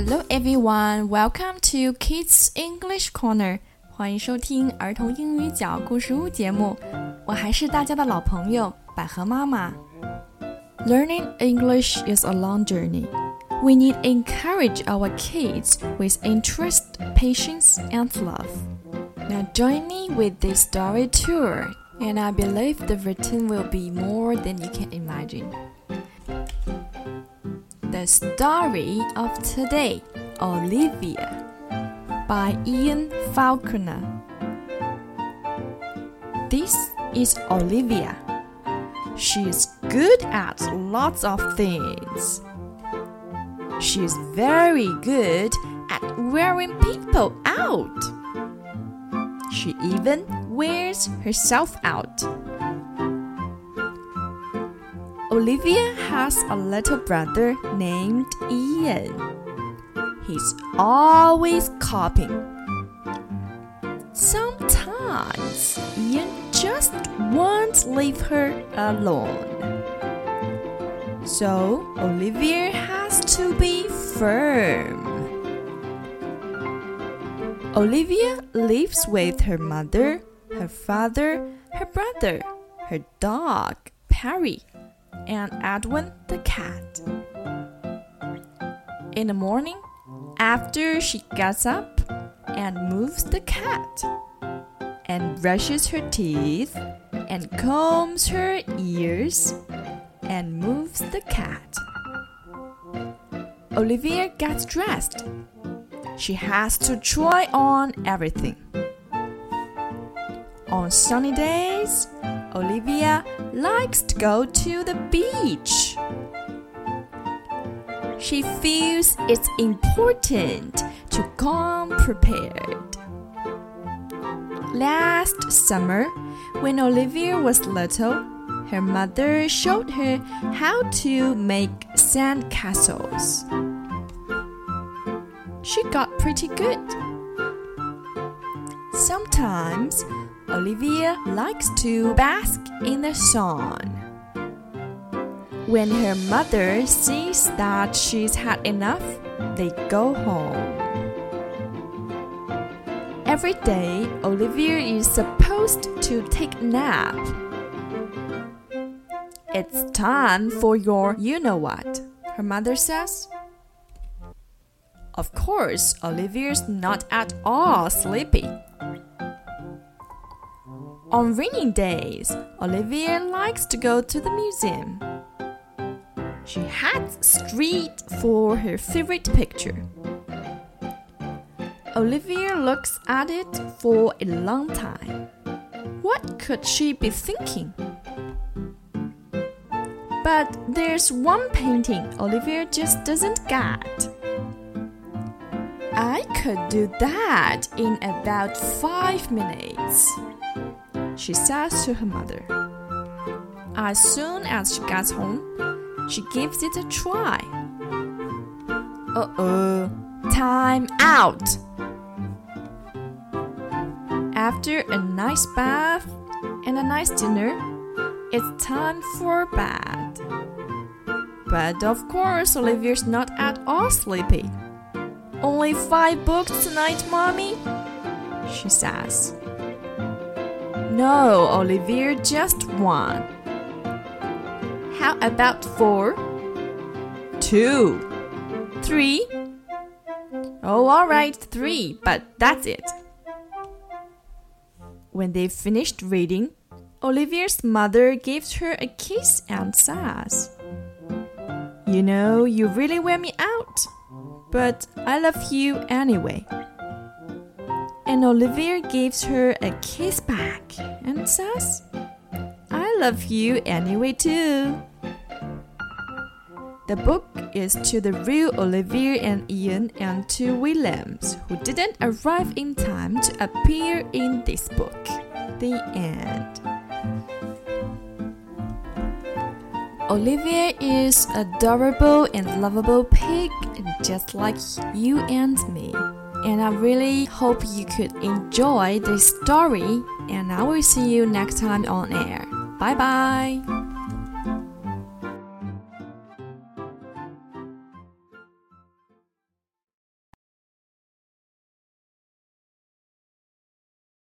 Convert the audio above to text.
Hello everyone, welcome to Kids English Corner. 欢迎收听儿童英语角故事屋节目，我还是大家的老朋友百合妈妈。Learning English is a long journey. We need encourage our kids with interest, patience, and love. Now join me with this story tour, and I believe the return will be more than you can imagine. The story of today, Olivia, by Ian Falconer. This is Olivia. She is good at lots of things. She is very good at wearing people out. She even wears herself out. Olivia has a little brother named Ian. He's always copying. Sometimes Ian just won't leave her alone. So Olivia has to be firm. Olivia lives with her mother, her father, her brother, her dog, Perry, and Edwin the cat. In the morning, after she gets up and moves the cat, and brushes her teeth, and combs her ears, and moves the cat, Olivia gets dressed. She has to try on everything. On sunny days, Olivia likes to go to the beach. She feels it's important to come prepared. Last summer, when Olivia was little, her mother showed her how to make sand castles. She got pretty good. Sometimes Olivia likes to bask in the sun. When her mother sees that she's had enough, they go home. Every day, Olivia is supposed to take a nap. It's time for your you know what, her mother says. Of course, Olivia's not at all sleepy. On rainy days, Olivia likes to go to the museum. She heads straight for her favorite picture. Olivia looks at it for a long time. What could she be thinking? But there's one painting Olivia just doesn't get. I could do that in about five minutes, she says to her mother. As soon as she gets home, she gives it a try. Uh oh, time out! After a nice bath and a nice dinner, it's time for bed. But of course, Olivia's not at all sleepy. Only five books tonight, Mommy? She says. No, Olivia, just one. How about four? Two. Three? Oh, alright, three, but that's it. When they finished reading, Olivia's mother gives her a kiss and says, You know, you really wear me out, but I love you anyway. And Olivia gives her a kiss back and says, I love you anyway too. The book is to the real Olivia and Ian and to Williams, who didn't arrive in time to appear in this book. The end. Olivia is adorable and lovable pig, just like you and me. And I really hope you could enjoy this story, and I will see you next time on air. Bye bye!